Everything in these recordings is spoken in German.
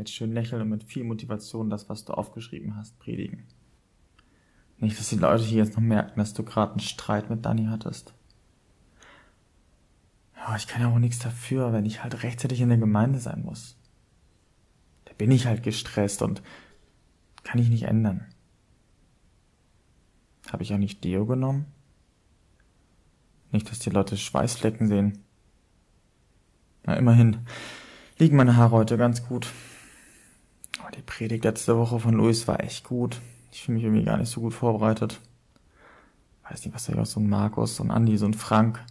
jetzt schön lächeln und mit viel Motivation das, was du aufgeschrieben hast, predigen. Nicht, dass die Leute hier jetzt noch merken, dass du gerade einen Streit mit Dani hattest. Ja, ich kann ja auch nichts dafür, wenn ich halt rechtzeitig in der Gemeinde sein muss. Da bin ich halt gestresst und kann ich nicht ändern. Habe ich auch nicht Deo genommen? Nicht, dass die Leute Schweißflecken sehen. Na, immerhin liegen meine Haare heute ganz gut. Die Predigt letzte Woche von Luis war echt gut. Ich fühle mich irgendwie gar nicht so gut vorbereitet. Weiß nicht, was da so ein Markus, ein Andi, so ein Frank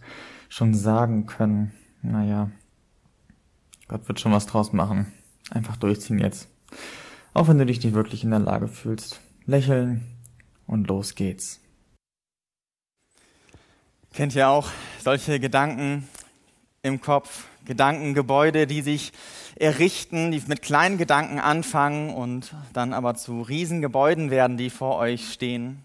schon sagen können. Naja, Gott wird schon was draus machen. Einfach durchziehen jetzt. Auch wenn du dich nicht wirklich in der Lage fühlst. Lächeln und los geht's. Kennt ihr auch solche Gedanken im Kopf, Gedankengebäude, die sich errichten, die mit kleinen Gedanken anfangen und dann aber zu Riesengebäuden werden, die vor euch stehen?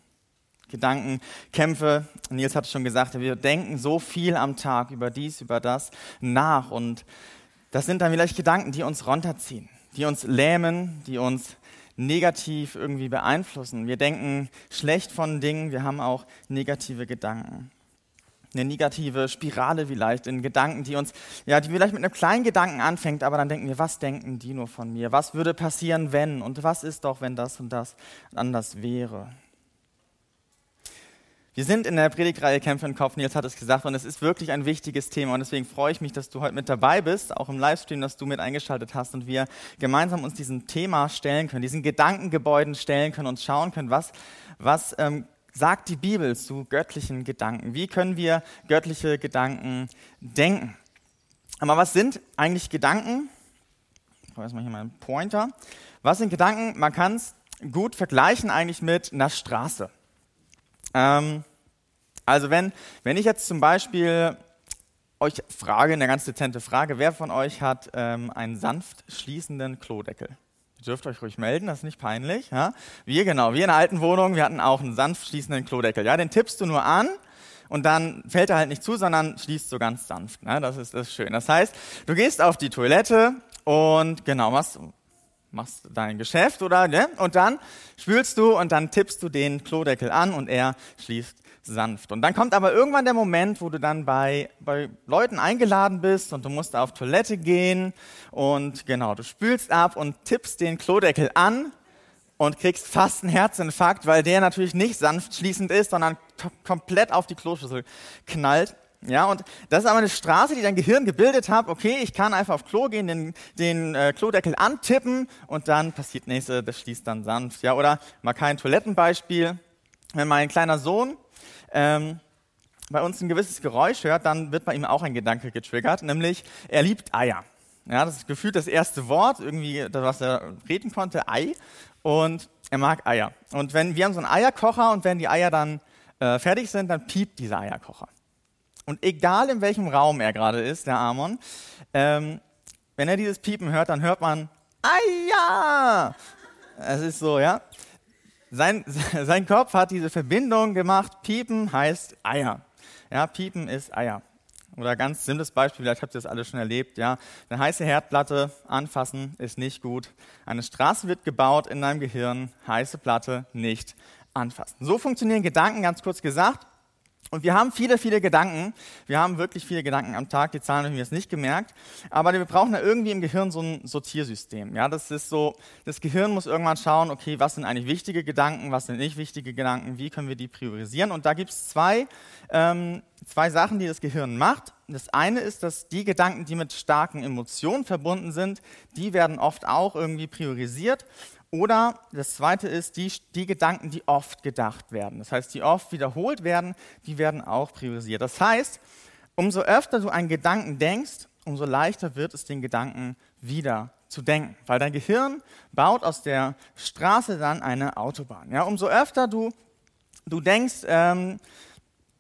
Gedankenkämpfe. Nils hat schon gesagt, wir denken so viel am Tag über dies, über das nach. Und das sind dann vielleicht Gedanken, die uns runterziehen, die uns lähmen, die uns negativ irgendwie beeinflussen. Wir denken schlecht von Dingen, wir haben auch negative Gedanken. Eine negative Spirale vielleicht in Gedanken, die uns, ja, die vielleicht mit einem kleinen Gedanken anfängt, aber dann denken wir, was denken die nur von mir? Was würde passieren, wenn? Und was ist doch, wenn das und das anders wäre? Wir sind in der Predigtreihe Kämpfe im Kopf, Nils hat es gesagt, und es ist wirklich ein wichtiges Thema. Und deswegen freue ich mich, dass du heute mit dabei bist, auch im Livestream, dass du mit eingeschaltet hast und wir gemeinsam uns diesem Thema stellen können, diesen Gedankengebäuden stellen können und schauen können, was, was ähm, sagt die Bibel zu göttlichen Gedanken? Wie können wir göttliche Gedanken denken? Aber was sind eigentlich Gedanken? Ich brauche erstmal hier meinen Pointer. Was sind Gedanken? Man kann es gut vergleichen eigentlich mit einer Straße. Ähm, also wenn, wenn ich jetzt zum Beispiel euch frage, eine ganz dezente Frage, wer von euch hat ähm, einen sanft schließenden Klodeckel? Dürft euch ruhig melden, das ist nicht peinlich. Ja? Wir, genau, wir in der alten Wohnung, wir hatten auch einen sanft schließenden Klodeckel. Ja, den tippst du nur an und dann fällt er halt nicht zu, sondern schließt so ganz sanft. Ne? Das, ist, das ist schön. Das heißt, du gehst auf die Toilette und genau, machst, machst dein Geschäft oder ne? und dann spülst du und dann tippst du den Klodeckel an und er schließt sanft. Und dann kommt aber irgendwann der Moment, wo du dann bei, bei Leuten eingeladen bist und du musst auf Toilette gehen und genau, du spülst ab und tippst den Klodeckel an und kriegst fast einen Herzinfarkt, weil der natürlich nicht sanft schließend ist, sondern komplett auf die Kloschüssel knallt. Ja, und das ist aber eine Straße, die dein Gehirn gebildet hat. Okay, ich kann einfach auf Klo gehen, den, den äh, Klodeckel antippen und dann passiert nächste, das schließt dann sanft. Ja, oder mal kein Toilettenbeispiel. Wenn mein kleiner Sohn ähm, bei uns ein gewisses Geräusch hört, dann wird bei ihm auch ein Gedanke getriggert, nämlich er liebt Eier. Ja, das ist gefühlt das erste Wort, irgendwie, was er reden konnte, Ei. Und er mag Eier. Und wenn wir haben so einen Eierkocher und wenn die Eier dann äh, fertig sind, dann piept dieser Eierkocher. Und egal in welchem Raum er gerade ist, der Amon, ähm, wenn er dieses Piepen hört, dann hört man Eier. Es ist so, ja. Sein, sein Kopf hat diese Verbindung gemacht. Piepen heißt Eier. Ja, Piepen ist Eier. Oder ganz simples Beispiel, vielleicht habt ihr das alle schon erlebt, ja. Eine heiße Herdplatte anfassen ist nicht gut. Eine Straße wird gebaut in deinem Gehirn, heiße Platte nicht anfassen. So funktionieren Gedanken, ganz kurz gesagt. Und wir haben viele, viele Gedanken. Wir haben wirklich viele Gedanken am Tag. Die Zahlen habe ich mir jetzt nicht gemerkt. Aber wir brauchen da irgendwie im Gehirn so ein Sortiersystem. Ja, das ist so, das Gehirn muss irgendwann schauen, okay, was sind eigentlich wichtige Gedanken, was sind nicht wichtige Gedanken, wie können wir die priorisieren. Und da gibt es zwei, ähm, zwei Sachen, die das Gehirn macht. Das eine ist, dass die Gedanken, die mit starken Emotionen verbunden sind, die werden oft auch irgendwie priorisiert. Oder das zweite ist, die, die Gedanken, die oft gedacht werden. Das heißt, die oft wiederholt werden, die werden auch priorisiert. Das heißt, umso öfter du einen Gedanken denkst, umso leichter wird es, den Gedanken wieder zu denken. Weil dein Gehirn baut aus der Straße dann eine Autobahn. Ja, umso öfter du, du denkst, ähm,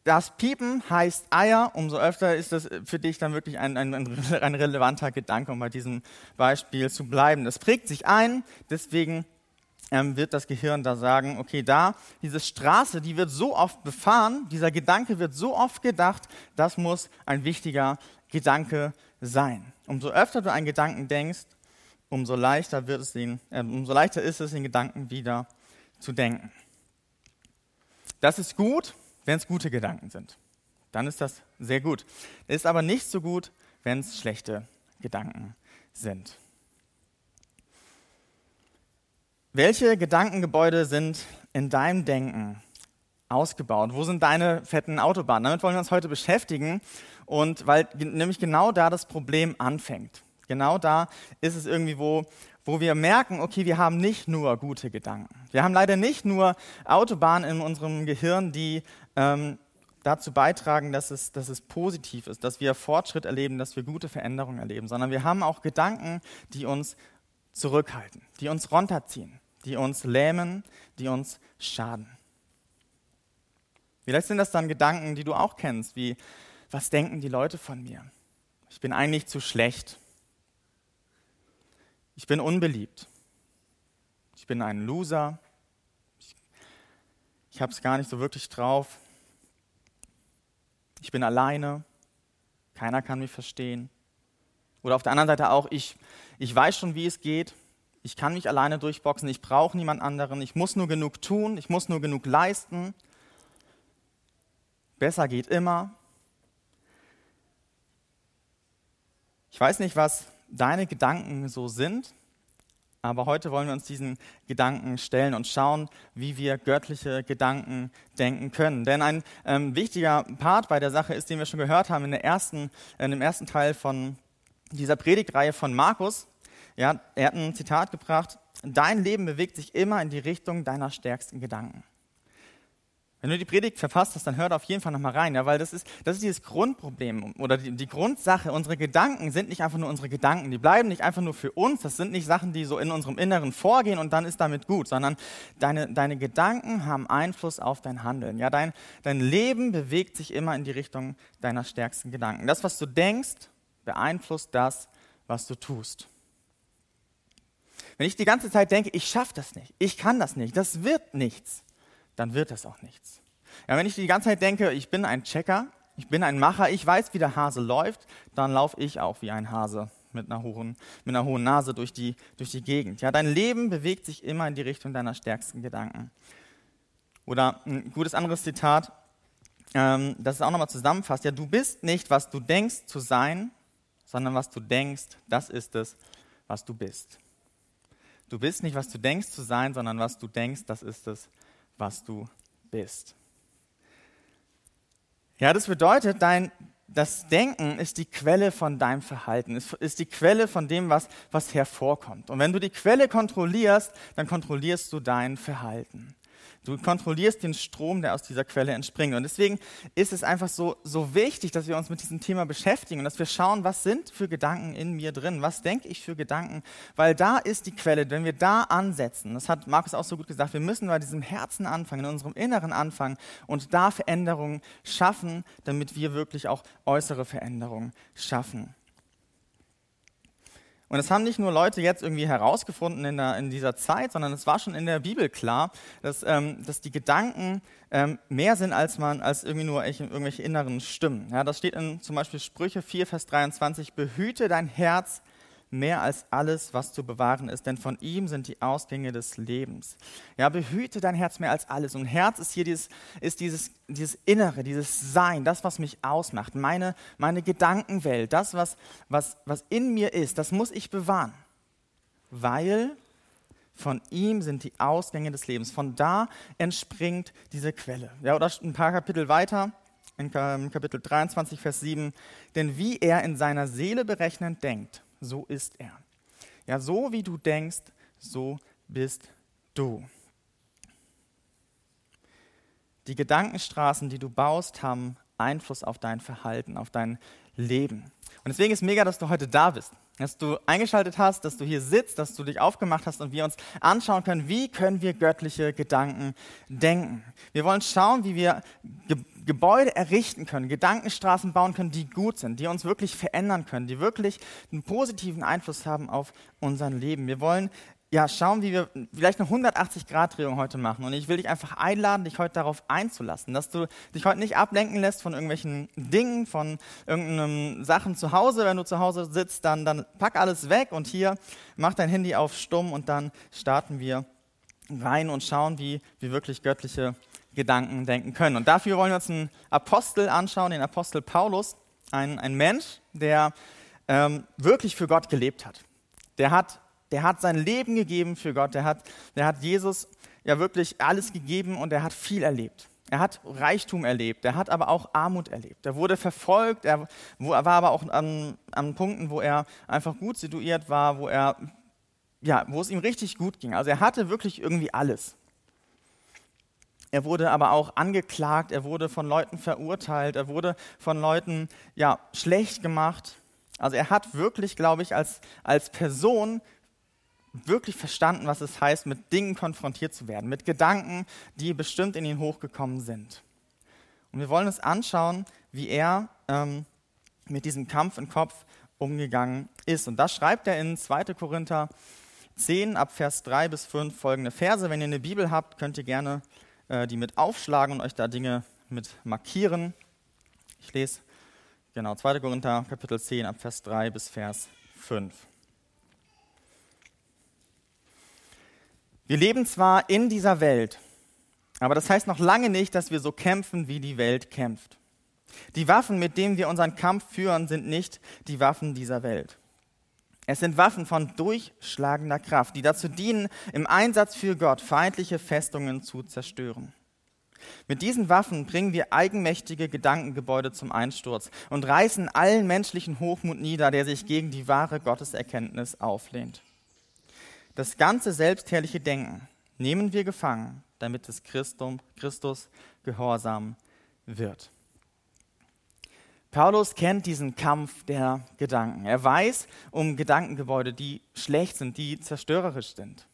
das Piepen heißt Eier, umso öfter ist das für dich dann wirklich ein, ein, ein relevanter Gedanke, um bei diesem Beispiel zu bleiben. Das prägt sich ein, deswegen ähm, wird das Gehirn da sagen, okay, da, diese Straße, die wird so oft befahren, dieser Gedanke wird so oft gedacht, das muss ein wichtiger Gedanke sein. Umso öfter du einen Gedanken denkst, umso leichter, wird es ihn, äh, umso leichter ist es, den Gedanken wieder zu denken. Das ist gut, wenn es gute Gedanken sind. Dann ist das sehr gut. Ist aber nicht so gut, wenn es schlechte Gedanken sind. Welche Gedankengebäude sind in deinem Denken ausgebaut? Wo sind deine fetten Autobahnen? Damit wollen wir uns heute beschäftigen und weil nämlich genau da das Problem anfängt. Genau da ist es irgendwie, wo, wo wir merken, okay, wir haben nicht nur gute Gedanken. Wir haben leider nicht nur Autobahnen in unserem Gehirn, die ähm, dazu beitragen, dass es, dass es positiv ist, dass wir Fortschritt erleben, dass wir gute Veränderungen erleben, sondern wir haben auch Gedanken, die uns zurückhalten, die uns runterziehen, die uns lähmen, die uns schaden. Vielleicht sind das dann Gedanken, die du auch kennst, wie, was denken die Leute von mir? Ich bin eigentlich zu schlecht. Ich bin unbeliebt. Ich bin ein Loser. Ich, ich habe es gar nicht so wirklich drauf. Ich bin alleine. Keiner kann mich verstehen. Oder auf der anderen Seite auch, ich, ich weiß schon, wie es geht. Ich kann mich alleine durchboxen, ich brauche niemand anderen, ich muss nur genug tun, ich muss nur genug leisten. Besser geht immer. Ich weiß nicht, was deine Gedanken so sind, aber heute wollen wir uns diesen Gedanken stellen und schauen, wie wir göttliche Gedanken denken können. Denn ein ähm, wichtiger Part bei der Sache ist, den wir schon gehört haben in, der ersten, in dem ersten Teil von dieser Predigtreihe von Markus, ja, er hat ein Zitat gebracht, dein Leben bewegt sich immer in die Richtung deiner stärksten Gedanken. Wenn du die Predigt verfasst hast, dann hör da auf jeden Fall nochmal rein, ja, weil das ist, das ist dieses Grundproblem oder die, die, Grundsache. Unsere Gedanken sind nicht einfach nur unsere Gedanken, die bleiben nicht einfach nur für uns, das sind nicht Sachen, die so in unserem Inneren vorgehen und dann ist damit gut, sondern deine, deine Gedanken haben Einfluss auf dein Handeln. Ja, dein, dein Leben bewegt sich immer in die Richtung deiner stärksten Gedanken. Das, was du denkst, beeinflusst das, was du tust. Wenn ich die ganze Zeit denke, ich schaffe das nicht, ich kann das nicht, das wird nichts, dann wird das auch nichts. Ja, wenn ich die ganze Zeit denke, ich bin ein Checker, ich bin ein Macher, ich weiß, wie der Hase läuft, dann laufe ich auch wie ein Hase mit einer hohen, mit einer hohen Nase durch die, durch die Gegend. Ja, dein Leben bewegt sich immer in die Richtung deiner stärksten Gedanken. Oder ein gutes anderes Zitat, ähm, das es auch nochmal zusammenfasst. Ja, du bist nicht, was du denkst zu sein, sondern was du denkst, das ist es, was du bist. Du bist nicht, was du denkst zu sein, sondern was du denkst, das ist es, du bist. Ja, das bedeutet, dein, das Denken ist die Quelle von deinem Verhalten, ist, ist die Quelle von dem, was, was hervorkommt. Und wenn du die Quelle kontrollierst, dann kontrollierst du dein Verhalten. Du kontrollierst den Strom, der aus dieser Quelle entspringt. Und deswegen ist es einfach so, so wichtig, dass wir uns mit diesem Thema beschäftigen und dass wir schauen, was sind für Gedanken in mir drin? Was denke ich für Gedanken? Weil da ist die Quelle. Wenn wir da ansetzen, das hat Markus auch so gut gesagt, wir müssen bei diesem Herzen anfangen, in unserem Inneren anfangen und da Veränderungen schaffen, damit wir wirklich auch äußere Veränderungen schaffen. Und das haben nicht nur Leute jetzt irgendwie herausgefunden in, der, in dieser Zeit, sondern es war schon in der Bibel klar, dass, ähm, dass die Gedanken ähm, mehr sind als man als irgendwie nur irgendwelche inneren Stimmen. Ja, das steht in zum Beispiel Sprüche 4, Vers 23, behüte dein Herz mehr als alles, was zu bewahren ist, denn von ihm sind die Ausgänge des Lebens. Ja, behüte dein Herz mehr als alles. Und Herz ist hier dieses, ist dieses, dieses Innere, dieses Sein, das, was mich ausmacht, meine, meine Gedankenwelt, das, was, was, was in mir ist, das muss ich bewahren. Weil von ihm sind die Ausgänge des Lebens. Von da entspringt diese Quelle. Ja, oder ein paar Kapitel weiter, in Kapitel 23, Vers 7. Denn wie er in seiner Seele berechnend denkt, so ist er. Ja, so wie du denkst, so bist du. Die Gedankenstraßen, die du baust, haben Einfluss auf dein Verhalten, auf dein Leben. Und deswegen ist mega, dass du heute da bist, dass du eingeschaltet hast, dass du hier sitzt, dass du dich aufgemacht hast und wir uns anschauen können, wie können wir göttliche Gedanken denken. Wir wollen schauen, wie wir Gebäude errichten können, Gedankenstraßen bauen können, die gut sind, die uns wirklich verändern können, die wirklich einen positiven Einfluss haben auf unser Leben. Wir wollen ja, schauen, wie wir vielleicht eine 180-Grad-Drehung heute machen. Und ich will dich einfach einladen, dich heute darauf einzulassen, dass du dich heute nicht ablenken lässt von irgendwelchen Dingen, von irgendeinen Sachen zu Hause. Wenn du zu Hause sitzt, dann, dann pack alles weg und hier mach dein Handy auf stumm und dann starten wir rein und schauen, wie wir wirklich göttliche Gedanken denken können. Und dafür wollen wir uns einen Apostel anschauen, den Apostel Paulus, ein, ein Mensch, der ähm, wirklich für Gott gelebt hat. Der hat der hat sein Leben gegeben für Gott, der hat, der hat Jesus ja wirklich alles gegeben und er hat viel erlebt. Er hat Reichtum erlebt, er hat aber auch Armut erlebt. Er wurde verfolgt, er war aber auch an, an Punkten, wo er einfach gut situiert war, wo, er, ja, wo es ihm richtig gut ging. Also er hatte wirklich irgendwie alles. Er wurde aber auch angeklagt, er wurde von Leuten verurteilt, er wurde von Leuten ja, schlecht gemacht. Also er hat wirklich, glaube ich, als, als Person wirklich verstanden, was es heißt, mit Dingen konfrontiert zu werden, mit Gedanken, die bestimmt in ihn hochgekommen sind. Und wir wollen uns anschauen, wie er ähm, mit diesem Kampf im Kopf umgegangen ist. Und das schreibt er in 2. Korinther 10 ab Vers 3 bis 5 folgende Verse. Wenn ihr eine Bibel habt, könnt ihr gerne äh, die mit aufschlagen und euch da Dinge mit markieren. Ich lese genau 2. Korinther Kapitel 10 ab Vers 3 bis Vers 5. Wir leben zwar in dieser Welt, aber das heißt noch lange nicht, dass wir so kämpfen, wie die Welt kämpft. Die Waffen, mit denen wir unseren Kampf führen, sind nicht die Waffen dieser Welt. Es sind Waffen von durchschlagender Kraft, die dazu dienen, im Einsatz für Gott feindliche Festungen zu zerstören. Mit diesen Waffen bringen wir eigenmächtige Gedankengebäude zum Einsturz und reißen allen menschlichen Hochmut nieder, der sich gegen die wahre Gotteserkenntnis auflehnt. Das ganze selbstherrliche Denken nehmen wir gefangen, damit es Christum, Christus gehorsam wird. Paulus kennt diesen Kampf der Gedanken. Er weiß um Gedankengebäude, die schlecht sind, die zerstörerisch sind.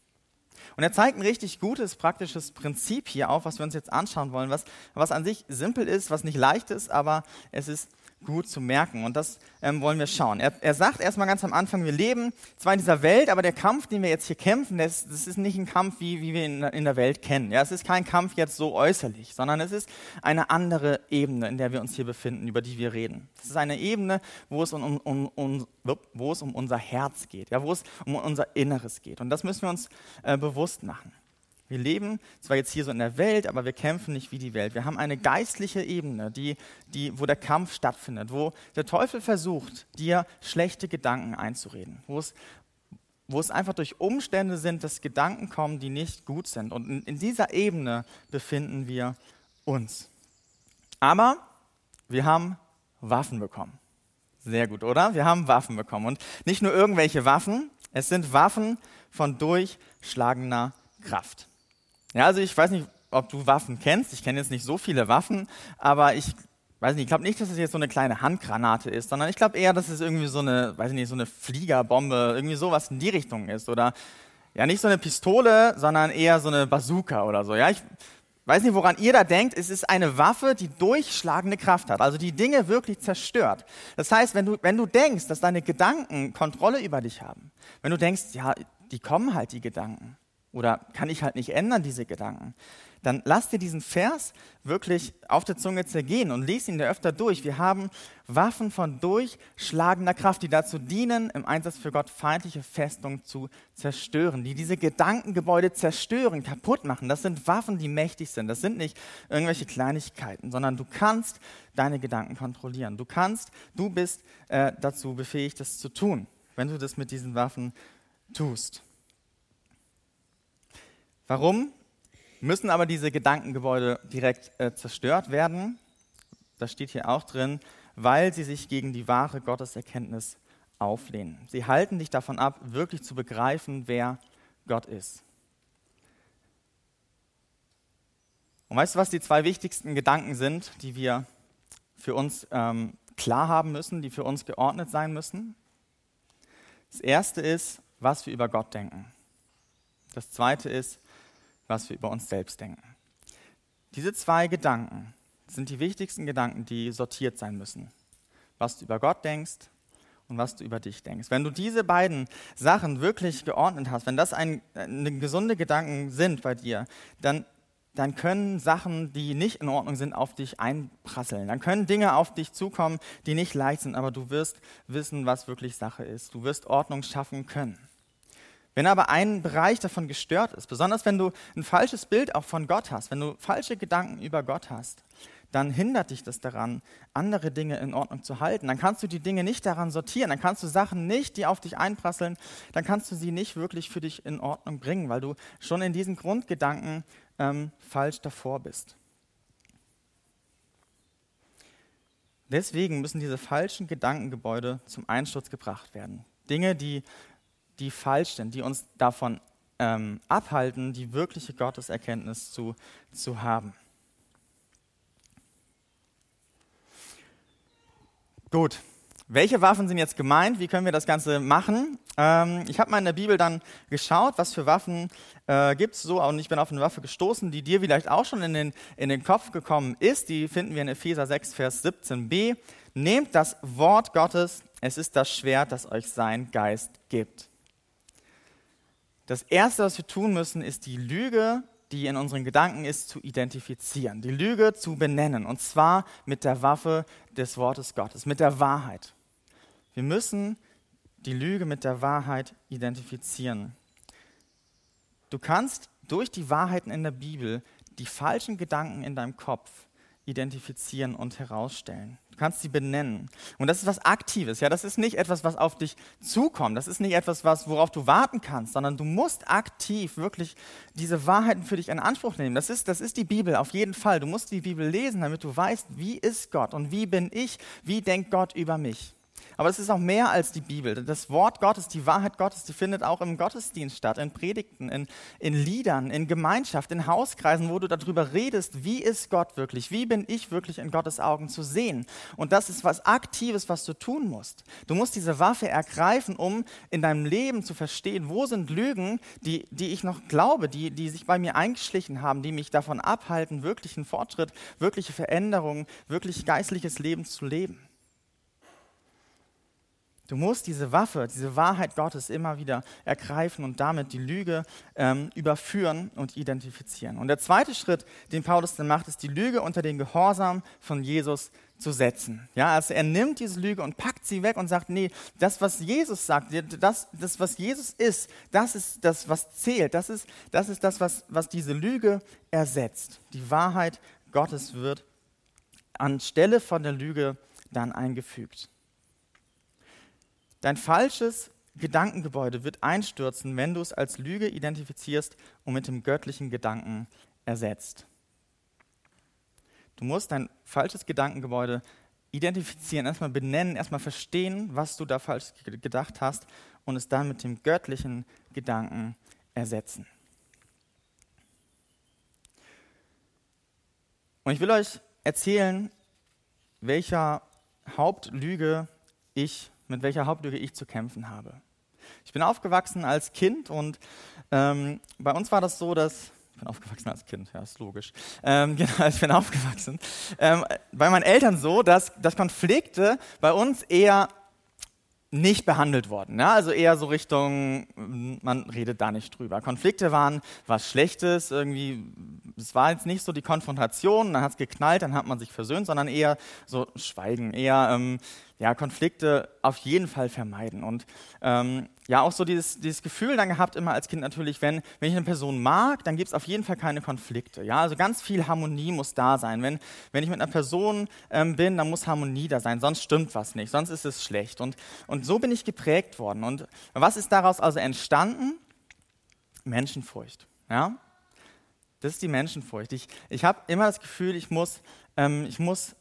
Und er zeigt ein richtig gutes, praktisches Prinzip hier auf, was wir uns jetzt anschauen wollen, was, was an sich simpel ist, was nicht leicht ist, aber es ist gut zu merken. Und das ähm, wollen wir schauen. Er, er sagt erstmal ganz am Anfang, wir leben zwar in dieser Welt, aber der Kampf, den wir jetzt hier kämpfen, das, das ist nicht ein Kampf, wie, wie wir ihn in der Welt kennen. Ja, es ist kein Kampf jetzt so äußerlich, sondern es ist eine andere Ebene, in der wir uns hier befinden, über die wir reden. Es ist eine Ebene, wo es um, um, um, wo es um unser Herz geht, ja, wo es um unser Inneres geht. Und das müssen wir uns äh, bewusst machen. Wir leben zwar jetzt hier so in der Welt, aber wir kämpfen nicht wie die Welt. Wir haben eine geistliche Ebene, die, die, wo der Kampf stattfindet, wo der Teufel versucht, dir schlechte Gedanken einzureden, wo es, wo es einfach durch Umstände sind, dass Gedanken kommen, die nicht gut sind. Und in, in dieser Ebene befinden wir uns. Aber wir haben Waffen bekommen. Sehr gut, oder? Wir haben Waffen bekommen. Und nicht nur irgendwelche Waffen, es sind Waffen von durchschlagender Kraft. Ja, also ich weiß nicht, ob du Waffen kennst. Ich kenne jetzt nicht so viele Waffen, aber ich weiß nicht, ich glaube nicht, dass es jetzt so eine kleine Handgranate ist, sondern ich glaube eher, dass es irgendwie so eine, weiß ich nicht, so eine Fliegerbombe, irgendwie sowas in die Richtung ist oder ja, nicht so eine Pistole, sondern eher so eine Bazooka oder so. Ja, ich weiß nicht, woran ihr da denkt. Es ist eine Waffe, die durchschlagende Kraft hat, also die Dinge wirklich zerstört. Das heißt, wenn du, wenn du denkst, dass deine Gedanken Kontrolle über dich haben, wenn du denkst, ja, die kommen halt, die Gedanken, oder kann ich halt nicht ändern, diese Gedanken, dann lass dir diesen Vers wirklich auf der Zunge zergehen und lies ihn dir öfter durch. Wir haben Waffen von durchschlagender Kraft, die dazu dienen, im Einsatz für Gott feindliche Festungen zu zerstören, die diese Gedankengebäude zerstören, kaputt machen. Das sind Waffen, die mächtig sind. Das sind nicht irgendwelche Kleinigkeiten, sondern du kannst deine Gedanken kontrollieren. Du kannst, du bist äh, dazu befähigt, das zu tun, wenn du das mit diesen Waffen tust. Warum müssen aber diese Gedankengebäude direkt äh, zerstört werden? Das steht hier auch drin, weil sie sich gegen die wahre Gotteserkenntnis auflehnen. Sie halten dich davon ab, wirklich zu begreifen, wer Gott ist. Und weißt du, was die zwei wichtigsten Gedanken sind, die wir für uns ähm, klar haben müssen, die für uns geordnet sein müssen? Das erste ist, was wir über Gott denken. Das zweite ist, was wir über uns selbst denken. Diese zwei Gedanken sind die wichtigsten Gedanken, die sortiert sein müssen. Was du über Gott denkst und was du über dich denkst. Wenn du diese beiden Sachen wirklich geordnet hast, wenn das ein, ein gesunde Gedanken sind bei dir, dann dann können Sachen, die nicht in Ordnung sind, auf dich einprasseln. Dann können Dinge auf dich zukommen, die nicht leicht sind, aber du wirst wissen, was wirklich Sache ist. Du wirst Ordnung schaffen können. Wenn aber ein Bereich davon gestört ist, besonders wenn du ein falsches Bild auch von Gott hast, wenn du falsche Gedanken über Gott hast, dann hindert dich das daran, andere Dinge in Ordnung zu halten. Dann kannst du die Dinge nicht daran sortieren, dann kannst du Sachen nicht, die auf dich einprasseln, dann kannst du sie nicht wirklich für dich in Ordnung bringen, weil du schon in diesen Grundgedanken ähm, falsch davor bist. Deswegen müssen diese falschen Gedankengebäude zum Einsturz gebracht werden. Dinge, die die falsch sind, die uns davon ähm, abhalten, die wirkliche Gotteserkenntnis zu, zu haben. Gut, welche Waffen sind jetzt gemeint? Wie können wir das Ganze machen? Ähm, ich habe mal in der Bibel dann geschaut, was für Waffen äh, gibt es so. Und ich bin auf eine Waffe gestoßen, die dir vielleicht auch schon in den, in den Kopf gekommen ist. Die finden wir in Epheser 6, Vers 17b. Nehmt das Wort Gottes, es ist das Schwert, das euch sein Geist gibt. Das Erste, was wir tun müssen, ist die Lüge, die in unseren Gedanken ist, zu identifizieren, die Lüge zu benennen, und zwar mit der Waffe des Wortes Gottes, mit der Wahrheit. Wir müssen die Lüge mit der Wahrheit identifizieren. Du kannst durch die Wahrheiten in der Bibel die falschen Gedanken in deinem Kopf identifizieren und herausstellen. Du kannst sie benennen. Und das ist was Aktives. Ja, das ist nicht etwas, was auf dich zukommt. Das ist nicht etwas, was, worauf du warten kannst, sondern du musst aktiv wirklich diese Wahrheiten für dich in Anspruch nehmen. Das ist, das ist die Bibel auf jeden Fall. Du musst die Bibel lesen, damit du weißt, wie ist Gott und wie bin ich, wie denkt Gott über mich. Aber es ist auch mehr als die Bibel. Das Wort Gottes, die Wahrheit Gottes, die findet auch im Gottesdienst statt, in Predigten, in, in Liedern, in Gemeinschaft, in Hauskreisen, wo du darüber redest, wie ist Gott wirklich, wie bin ich wirklich in Gottes Augen zu sehen. Und das ist was Aktives, was du tun musst. Du musst diese Waffe ergreifen, um in deinem Leben zu verstehen, wo sind Lügen, die, die ich noch glaube, die, die sich bei mir eingeschlichen haben, die mich davon abhalten, wirklichen Fortschritt, wirkliche Veränderungen, wirklich geistliches Leben zu leben. Du musst diese Waffe, diese Wahrheit Gottes immer wieder ergreifen und damit die Lüge ähm, überführen und identifizieren. Und der zweite Schritt, den Paulus dann macht, ist die Lüge unter den Gehorsam von Jesus zu setzen. Ja, also er nimmt diese Lüge und packt sie weg und sagt, nee, das, was Jesus sagt, das, das was Jesus ist, das ist das, was zählt. Das ist das, ist das was, was diese Lüge ersetzt. Die Wahrheit Gottes wird anstelle von der Lüge dann eingefügt. Dein falsches Gedankengebäude wird einstürzen, wenn du es als Lüge identifizierst und mit dem göttlichen Gedanken ersetzt. Du musst dein falsches Gedankengebäude identifizieren, erstmal benennen, erstmal verstehen, was du da falsch gedacht hast und es dann mit dem göttlichen Gedanken ersetzen. Und ich will euch erzählen, welcher Hauptlüge ich mit welcher Hauptlüge ich zu kämpfen habe. Ich bin aufgewachsen als Kind und ähm, bei uns war das so, dass ich bin aufgewachsen als Kind, ja, ist logisch. Ähm, genau, ich bin aufgewachsen. Ähm, bei meinen Eltern so, dass, dass Konflikte bei uns eher nicht behandelt worden. Ja? Also eher so Richtung, man redet da nicht drüber. Konflikte waren was Schlechtes, irgendwie, es war jetzt nicht so die Konfrontation, dann hat es geknallt, dann hat man sich versöhnt, sondern eher so Schweigen, eher ähm, ja, Konflikte auf jeden Fall vermeiden. Und ähm, ja, auch so dieses, dieses Gefühl dann gehabt, immer als Kind natürlich, wenn, wenn ich eine Person mag, dann gibt es auf jeden Fall keine Konflikte. Ja, also ganz viel Harmonie muss da sein. Wenn, wenn ich mit einer Person ähm, bin, dann muss Harmonie da sein, sonst stimmt was nicht, sonst ist es schlecht. Und, und so bin ich geprägt worden. Und was ist daraus also entstanden? Menschenfurcht. Ja? Das ist die Menschenfurcht. Ich, ich habe immer das Gefühl, ich muss, ähm, ich muss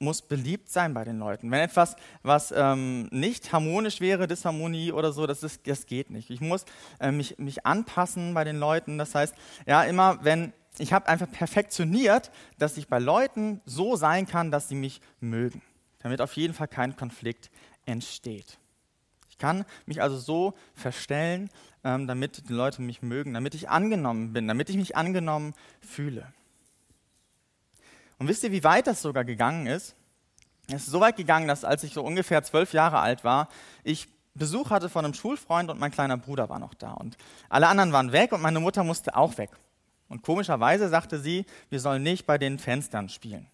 muss beliebt sein bei den Leuten. Wenn etwas, was ähm, nicht harmonisch wäre, Disharmonie oder so, das, ist, das geht nicht. Ich muss äh, mich, mich anpassen bei den Leuten. Das heißt, ja, immer wenn ich habe einfach perfektioniert, dass ich bei Leuten so sein kann, dass sie mich mögen, damit auf jeden Fall kein Konflikt entsteht. Ich kann mich also so verstellen, ähm, damit die Leute mich mögen, damit ich angenommen bin, damit ich mich angenommen fühle. Und wisst ihr, wie weit das sogar gegangen ist? Es ist so weit gegangen, dass als ich so ungefähr zwölf Jahre alt war, ich Besuch hatte von einem Schulfreund und mein kleiner Bruder war noch da. Und alle anderen waren weg und meine Mutter musste auch weg. Und komischerweise sagte sie, wir sollen nicht bei den Fenstern spielen.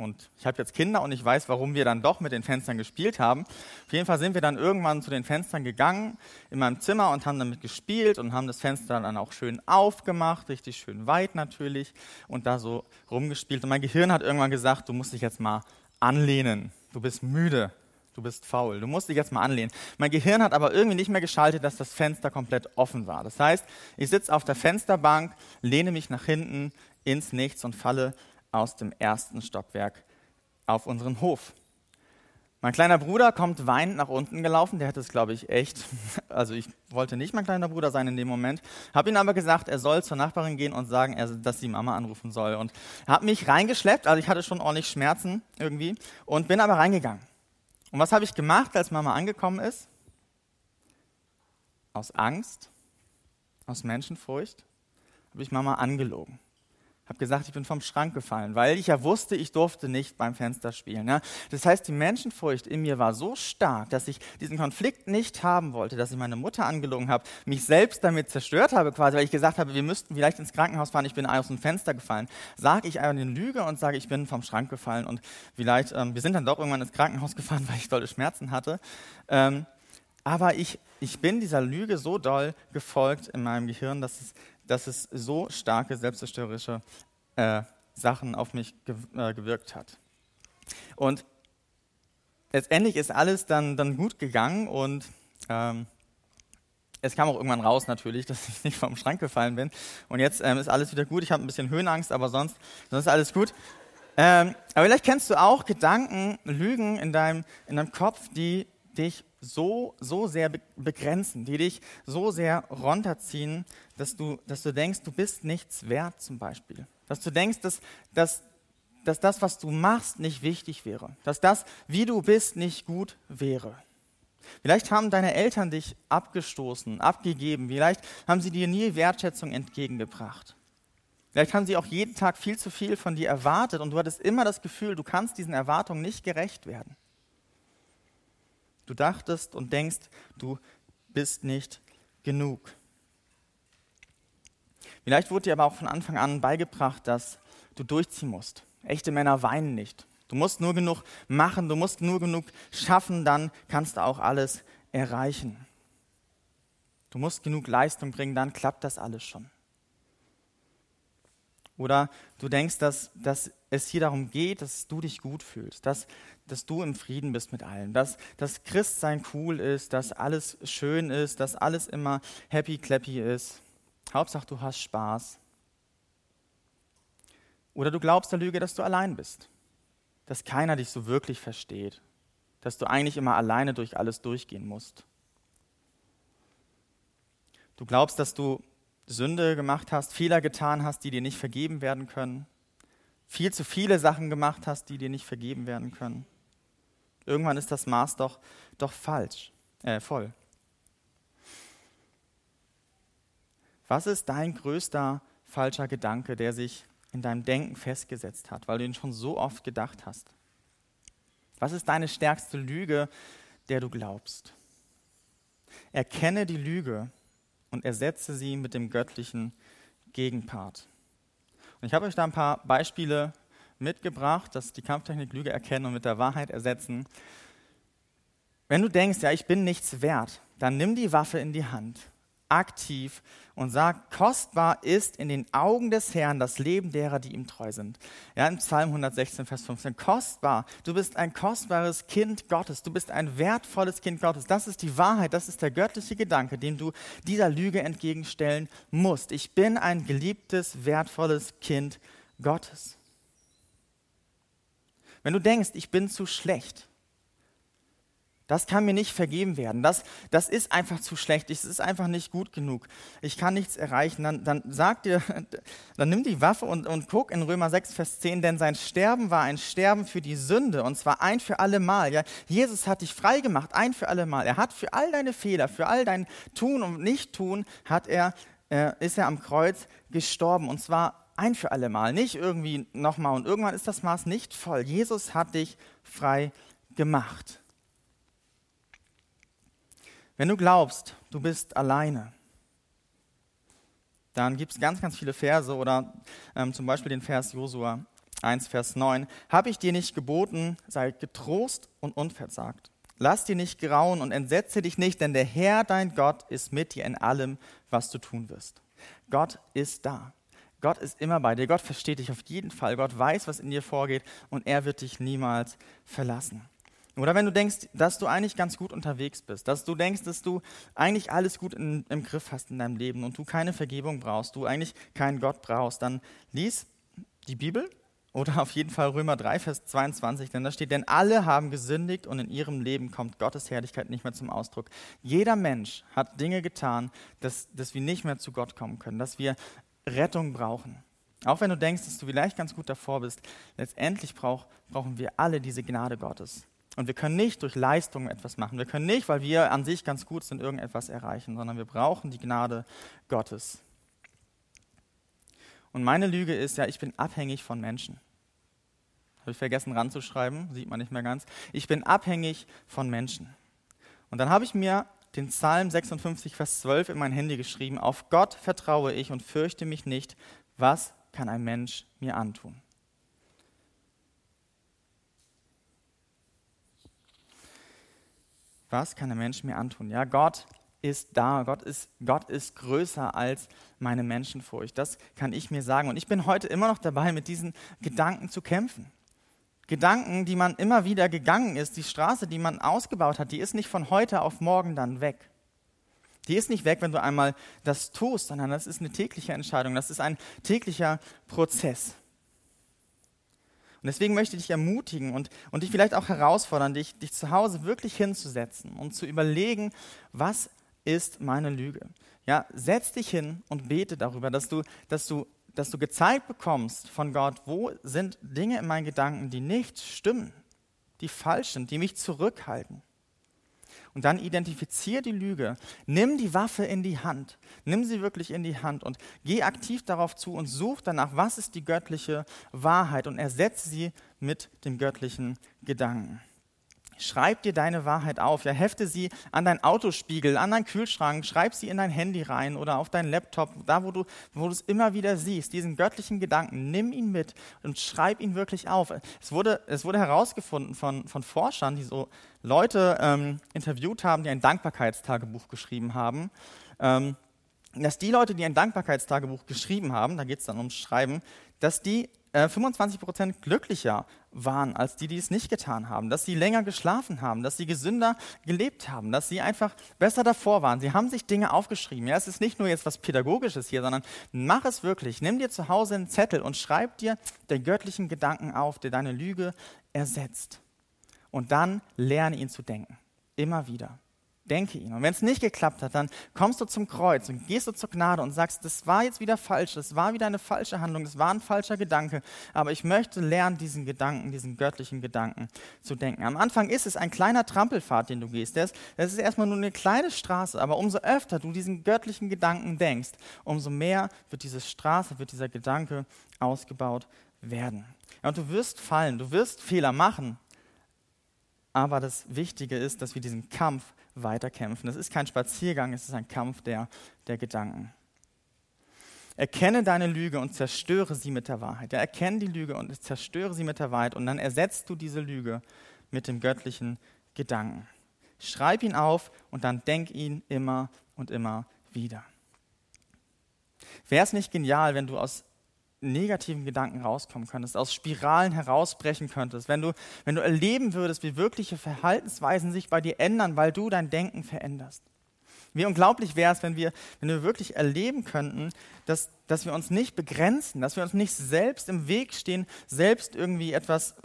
Und ich habe jetzt Kinder und ich weiß, warum wir dann doch mit den Fenstern gespielt haben. Auf jeden Fall sind wir dann irgendwann zu den Fenstern gegangen in meinem Zimmer und haben damit gespielt und haben das Fenster dann auch schön aufgemacht, richtig schön weit natürlich und da so rumgespielt. Und mein Gehirn hat irgendwann gesagt, du musst dich jetzt mal anlehnen. Du bist müde. Du bist faul. Du musst dich jetzt mal anlehnen. Mein Gehirn hat aber irgendwie nicht mehr geschaltet, dass das Fenster komplett offen war. Das heißt, ich sitze auf der Fensterbank, lehne mich nach hinten ins Nichts und falle aus dem ersten Stockwerk auf unseren Hof. Mein kleiner Bruder kommt weinend nach unten gelaufen, der hätte es, glaube ich, echt, also ich wollte nicht mein kleiner Bruder sein in dem Moment, habe ihm aber gesagt, er soll zur Nachbarin gehen und sagen, dass sie Mama anrufen soll und habe mich reingeschleppt, also ich hatte schon ordentlich Schmerzen irgendwie und bin aber reingegangen. Und was habe ich gemacht, als Mama angekommen ist? Aus Angst, aus Menschenfurcht, habe ich Mama angelogen habe gesagt, ich bin vom Schrank gefallen, weil ich ja wusste, ich durfte nicht beim Fenster spielen. Ne? Das heißt, die Menschenfurcht in mir war so stark, dass ich diesen Konflikt nicht haben wollte, dass ich meine Mutter angelogen habe, mich selbst damit zerstört habe quasi, weil ich gesagt habe, wir müssten vielleicht ins Krankenhaus fahren, ich bin aus dem Fenster gefallen. Sage ich eine Lüge und sage, ich bin vom Schrank gefallen und vielleicht, ähm, wir sind dann doch irgendwann ins Krankenhaus gefahren, weil ich dolle Schmerzen hatte. Ähm, aber ich, ich bin dieser Lüge so doll gefolgt in meinem Gehirn, dass es dass es so starke selbstzerstörerische äh, Sachen auf mich ge äh, gewirkt hat. Und letztendlich ist alles dann, dann gut gegangen und ähm, es kam auch irgendwann raus natürlich, dass ich nicht vom Schrank gefallen bin. Und jetzt ähm, ist alles wieder gut. Ich habe ein bisschen Höhenangst, aber sonst, sonst ist alles gut. Ähm, aber vielleicht kennst du auch Gedanken, Lügen in deinem, in deinem Kopf, die dich so, so sehr begrenzen, die dich so sehr runterziehen, dass du, dass du denkst, du bist nichts wert zum Beispiel. Dass du denkst, dass, dass, dass das, was du machst, nicht wichtig wäre. Dass das, wie du bist, nicht gut wäre. Vielleicht haben deine Eltern dich abgestoßen, abgegeben. Vielleicht haben sie dir nie Wertschätzung entgegengebracht. Vielleicht haben sie auch jeden Tag viel zu viel von dir erwartet und du hattest immer das Gefühl, du kannst diesen Erwartungen nicht gerecht werden. Du dachtest und denkst, du bist nicht genug. Vielleicht wurde dir aber auch von Anfang an beigebracht, dass du durchziehen musst. Echte Männer weinen nicht. Du musst nur genug machen, du musst nur genug schaffen, dann kannst du auch alles erreichen. Du musst genug Leistung bringen, dann klappt das alles schon. Oder du denkst, dass, dass es hier darum geht, dass du dich gut fühlst, dass, dass du im Frieden bist mit allen, dass, dass Christsein cool ist, dass alles schön ist, dass alles immer happy clappy ist. Hauptsache, du hast Spaß. Oder du glaubst der Lüge, dass du allein bist, dass keiner dich so wirklich versteht, dass du eigentlich immer alleine durch alles durchgehen musst. Du glaubst, dass du Sünde gemacht hast, Fehler getan hast, die dir nicht vergeben werden können, viel zu viele Sachen gemacht hast, die dir nicht vergeben werden können. Irgendwann ist das Maß doch, doch falsch, äh, voll. Was ist dein größter falscher Gedanke, der sich in deinem Denken festgesetzt hat, weil du ihn schon so oft gedacht hast? Was ist deine stärkste Lüge, der du glaubst? Erkenne die Lüge und ersetze sie mit dem göttlichen Gegenpart. Und ich habe euch da ein paar Beispiele mitgebracht, dass die Kampftechnik Lüge erkennen und mit der Wahrheit ersetzen. Wenn du denkst, ja, ich bin nichts wert, dann nimm die Waffe in die Hand aktiv und sagt, kostbar ist in den Augen des Herrn das Leben derer, die ihm treu sind. Ja, im Psalm 116, Vers 15. Kostbar. Du bist ein kostbares Kind Gottes. Du bist ein wertvolles Kind Gottes. Das ist die Wahrheit. Das ist der göttliche Gedanke, den du dieser Lüge entgegenstellen musst. Ich bin ein geliebtes, wertvolles Kind Gottes. Wenn du denkst, ich bin zu schlecht, das kann mir nicht vergeben werden. Das, das ist einfach zu schlecht. Es ist einfach nicht gut genug. Ich kann nichts erreichen. Dann, dann sag dir, dann nimm die Waffe und, und guck in Römer 6, Vers 10, denn sein Sterben war ein Sterben für die Sünde und zwar ein für alle Mal. Ja, Jesus hat dich frei gemacht, ein für alle Mal. Er hat für all deine Fehler, für all dein Tun und Nicht-Tun, hat er, äh, ist er am Kreuz gestorben und zwar ein für alle Mal, nicht irgendwie nochmal. Und irgendwann ist das Maß nicht voll. Jesus hat dich frei gemacht. Wenn du glaubst, du bist alleine, dann gibt es ganz, ganz viele Verse oder ähm, zum Beispiel den Vers Josua 1, Vers 9. Habe ich dir nicht geboten, sei getrost und unversagt. Lass dir nicht grauen und entsetze dich nicht, denn der Herr, dein Gott, ist mit dir in allem, was du tun wirst. Gott ist da. Gott ist immer bei dir. Gott versteht dich auf jeden Fall. Gott weiß, was in dir vorgeht und er wird dich niemals verlassen. Oder wenn du denkst, dass du eigentlich ganz gut unterwegs bist, dass du denkst, dass du eigentlich alles gut in, im Griff hast in deinem Leben und du keine Vergebung brauchst, du eigentlich keinen Gott brauchst, dann lies die Bibel oder auf jeden Fall Römer 3, Vers 22, denn da steht, denn alle haben gesündigt und in ihrem Leben kommt Gottes Herrlichkeit nicht mehr zum Ausdruck. Jeder Mensch hat Dinge getan, dass, dass wir nicht mehr zu Gott kommen können, dass wir Rettung brauchen. Auch wenn du denkst, dass du vielleicht ganz gut davor bist, letztendlich brauch, brauchen wir alle diese Gnade Gottes. Und wir können nicht durch Leistungen etwas machen. Wir können nicht, weil wir an sich ganz gut sind, irgendetwas erreichen, sondern wir brauchen die Gnade Gottes. Und meine Lüge ist ja, ich bin abhängig von Menschen. Habe ich vergessen ranzuschreiben, sieht man nicht mehr ganz. Ich bin abhängig von Menschen. Und dann habe ich mir den Psalm 56, Vers 12 in mein Handy geschrieben. Auf Gott vertraue ich und fürchte mich nicht. Was kann ein Mensch mir antun? Was kann ein Mensch mir antun? Ja, Gott ist da. Gott ist, Gott ist größer als meine Menschenfurcht. Das kann ich mir sagen. Und ich bin heute immer noch dabei, mit diesen Gedanken zu kämpfen. Gedanken, die man immer wieder gegangen ist, die Straße, die man ausgebaut hat, die ist nicht von heute auf morgen dann weg. Die ist nicht weg, wenn du einmal das tust, sondern das ist eine tägliche Entscheidung, das ist ein täglicher Prozess. Und deswegen möchte ich dich ermutigen und, und dich vielleicht auch herausfordern, dich, dich zu Hause wirklich hinzusetzen und zu überlegen, was ist meine Lüge? Ja, setz dich hin und bete darüber, dass du, dass du, dass du gezeigt bekommst von Gott, wo sind Dinge in meinen Gedanken, die nicht stimmen, die falsch sind, die mich zurückhalten. Und dann identifizier die Lüge. Nimm die Waffe in die Hand. Nimm sie wirklich in die Hand und geh aktiv darauf zu und such danach, was ist die göttliche Wahrheit und ersetze sie mit dem göttlichen Gedanken. Schreib dir deine Wahrheit auf. Ja, hefte sie an deinen Autospiegel, an deinen Kühlschrank, schreib sie in dein Handy rein oder auf deinen Laptop, da wo du, wo du es immer wieder siehst, diesen göttlichen Gedanken, nimm ihn mit und schreib ihn wirklich auf. Es wurde, es wurde herausgefunden von, von Forschern, die so Leute ähm, interviewt haben, die ein Dankbarkeitstagebuch geschrieben haben, ähm, dass die Leute, die ein Dankbarkeitstagebuch geschrieben haben, da geht es dann ums Schreiben, dass die äh, 25 Prozent glücklicher waren als die, die es nicht getan haben, dass sie länger geschlafen haben, dass sie gesünder gelebt haben, dass sie einfach besser davor waren. Sie haben sich Dinge aufgeschrieben. Ja, es ist nicht nur jetzt was Pädagogisches hier, sondern mach es wirklich. Nimm dir zu Hause einen Zettel und schreib dir den göttlichen Gedanken auf, der deine Lüge ersetzt. Und dann lerne ihn zu denken. Immer wieder denke ihn. Und wenn es nicht geklappt hat, dann kommst du zum Kreuz und gehst du zur Gnade und sagst, das war jetzt wieder falsch, das war wieder eine falsche Handlung, das war ein falscher Gedanke, aber ich möchte lernen, diesen Gedanken, diesen göttlichen Gedanken zu denken. Am Anfang ist es ein kleiner Trampelpfad, den du gehst. Das, das ist erstmal nur eine kleine Straße, aber umso öfter du diesen göttlichen Gedanken denkst, umso mehr wird diese Straße, wird dieser Gedanke ausgebaut werden. Ja, und du wirst fallen, du wirst Fehler machen, aber das Wichtige ist, dass wir diesen Kampf weiterkämpfen. Es ist kein Spaziergang, es ist ein Kampf der, der Gedanken. Erkenne deine Lüge und zerstöre sie mit der Wahrheit. Ja, erkenne die Lüge und zerstöre sie mit der Wahrheit und dann ersetzt du diese Lüge mit dem göttlichen Gedanken. Schreib ihn auf und dann denk ihn immer und immer wieder. Wäre es nicht genial, wenn du aus negativen Gedanken rauskommen könntest, aus Spiralen herausbrechen könntest, wenn du, wenn du erleben würdest, wie wirkliche Verhaltensweisen sich bei dir ändern, weil du dein Denken veränderst. Wie unglaublich wäre es, wenn wir, wenn wir wirklich erleben könnten, dass, dass wir uns nicht begrenzen, dass wir uns nicht selbst im Weg stehen, selbst irgendwie etwas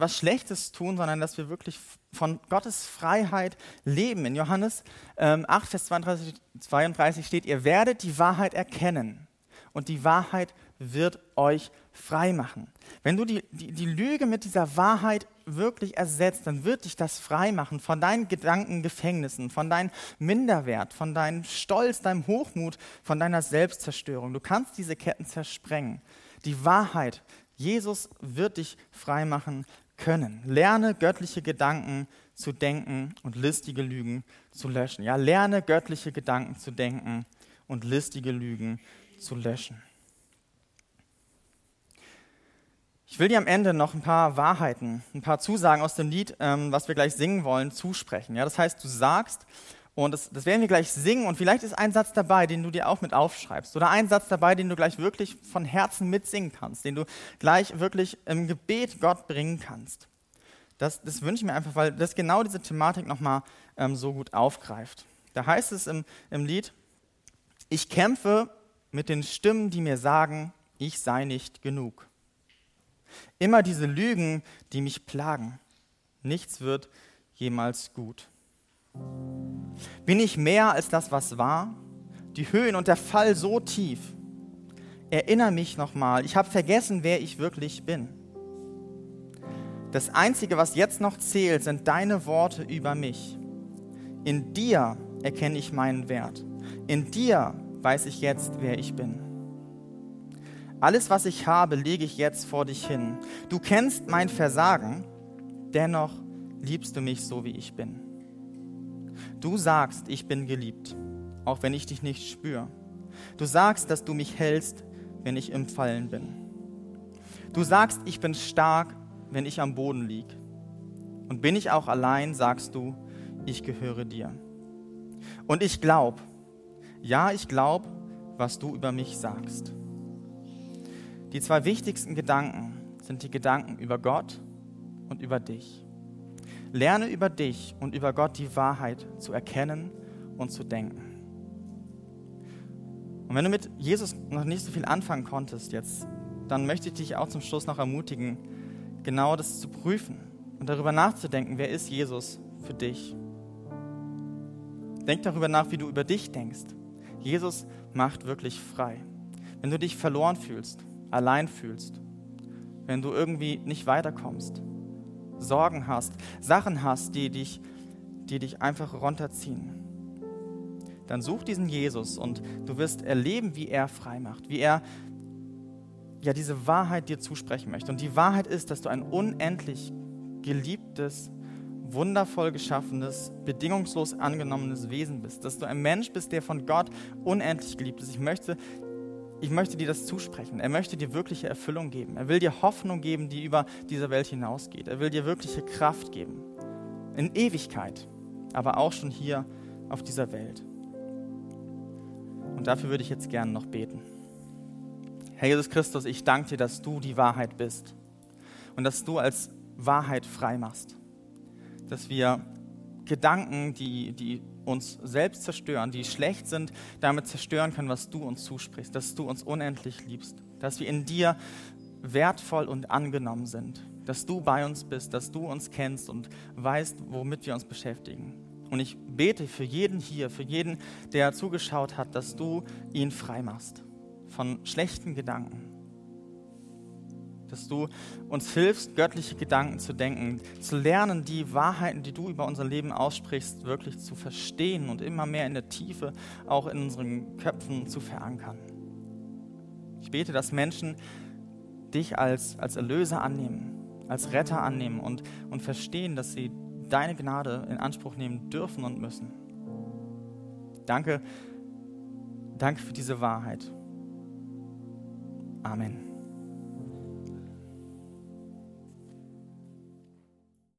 was Schlechtes tun, sondern dass wir wirklich von Gottes Freiheit leben. In Johannes ähm, 8, Vers 32, 32 steht, ihr werdet die Wahrheit erkennen und die Wahrheit wird euch frei machen. Wenn du die, die, die Lüge mit dieser Wahrheit wirklich ersetzt, dann wird dich das frei machen von deinen Gedankengefängnissen, von deinem Minderwert, von deinem Stolz, deinem Hochmut, von deiner Selbstzerstörung. Du kannst diese Ketten zersprengen. Die Wahrheit. Jesus wird dich frei machen können. Lerne göttliche Gedanken zu denken und listige Lügen zu löschen. Ja, lerne göttliche Gedanken zu denken und listige Lügen zu löschen. Ich will dir am Ende noch ein paar Wahrheiten, ein paar Zusagen aus dem Lied, ähm, was wir gleich singen wollen, zusprechen. Ja, das heißt, du sagst, und das, das werden wir gleich singen, und vielleicht ist ein Satz dabei, den du dir auch mit aufschreibst, oder ein Satz dabei, den du gleich wirklich von Herzen mitsingen kannst, den du gleich wirklich im Gebet Gott bringen kannst. Das, das wünsche ich mir einfach, weil das genau diese Thematik nochmal ähm, so gut aufgreift. Da heißt es im, im Lied, ich kämpfe mit den Stimmen, die mir sagen, ich sei nicht genug. Immer diese Lügen, die mich plagen. Nichts wird jemals gut. Bin ich mehr als das, was war? Die Höhen und der Fall so tief. Erinnere mich nochmal, ich habe vergessen, wer ich wirklich bin. Das Einzige, was jetzt noch zählt, sind deine Worte über mich. In dir erkenne ich meinen Wert. In dir weiß ich jetzt, wer ich bin. Alles, was ich habe, lege ich jetzt vor dich hin. Du kennst mein Versagen, dennoch liebst du mich so, wie ich bin. Du sagst, ich bin geliebt, auch wenn ich dich nicht spüre. Du sagst, dass du mich hältst, wenn ich im Fallen bin. Du sagst, ich bin stark, wenn ich am Boden lieg. Und bin ich auch allein, sagst du, ich gehöre dir. Und ich glaube, ja, ich glaube, was du über mich sagst. Die zwei wichtigsten Gedanken sind die Gedanken über Gott und über dich. Lerne über dich und über Gott die Wahrheit zu erkennen und zu denken. Und wenn du mit Jesus noch nicht so viel anfangen konntest jetzt, dann möchte ich dich auch zum Schluss noch ermutigen, genau das zu prüfen und darüber nachzudenken, wer ist Jesus für dich. Denk darüber nach, wie du über dich denkst. Jesus macht wirklich frei. Wenn du dich verloren fühlst, allein fühlst, wenn du irgendwie nicht weiterkommst, Sorgen hast, Sachen hast, die dich, die dich einfach runterziehen, dann such diesen Jesus und du wirst erleben, wie er frei macht, wie er ja diese Wahrheit dir zusprechen möchte. Und die Wahrheit ist, dass du ein unendlich geliebtes, wundervoll geschaffenes, bedingungslos angenommenes Wesen bist, dass du ein Mensch bist, der von Gott unendlich geliebt ist. Ich möchte ich möchte dir das zusprechen. Er möchte dir wirkliche Erfüllung geben. Er will dir Hoffnung geben, die über diese Welt hinausgeht. Er will dir wirkliche Kraft geben. In Ewigkeit, aber auch schon hier auf dieser Welt. Und dafür würde ich jetzt gerne noch beten. Herr Jesus Christus, ich danke dir, dass du die Wahrheit bist und dass du als Wahrheit frei machst. Dass wir Gedanken, die, die uns selbst zerstören, die schlecht sind, damit zerstören können, was du uns zusprichst, dass du uns unendlich liebst, dass wir in dir wertvoll und angenommen sind, dass du bei uns bist, dass du uns kennst und weißt, womit wir uns beschäftigen. Und ich bete für jeden hier, für jeden, der zugeschaut hat, dass du ihn frei machst von schlechten Gedanken, dass du uns hilfst, göttliche Gedanken zu denken, zu lernen, die Wahrheiten, die du über unser Leben aussprichst, wirklich zu verstehen und immer mehr in der Tiefe auch in unseren Köpfen zu verankern. Ich bete, dass Menschen dich als, als Erlöser annehmen, als Retter annehmen und, und verstehen, dass sie deine Gnade in Anspruch nehmen dürfen und müssen. Danke, danke für diese Wahrheit. Amen.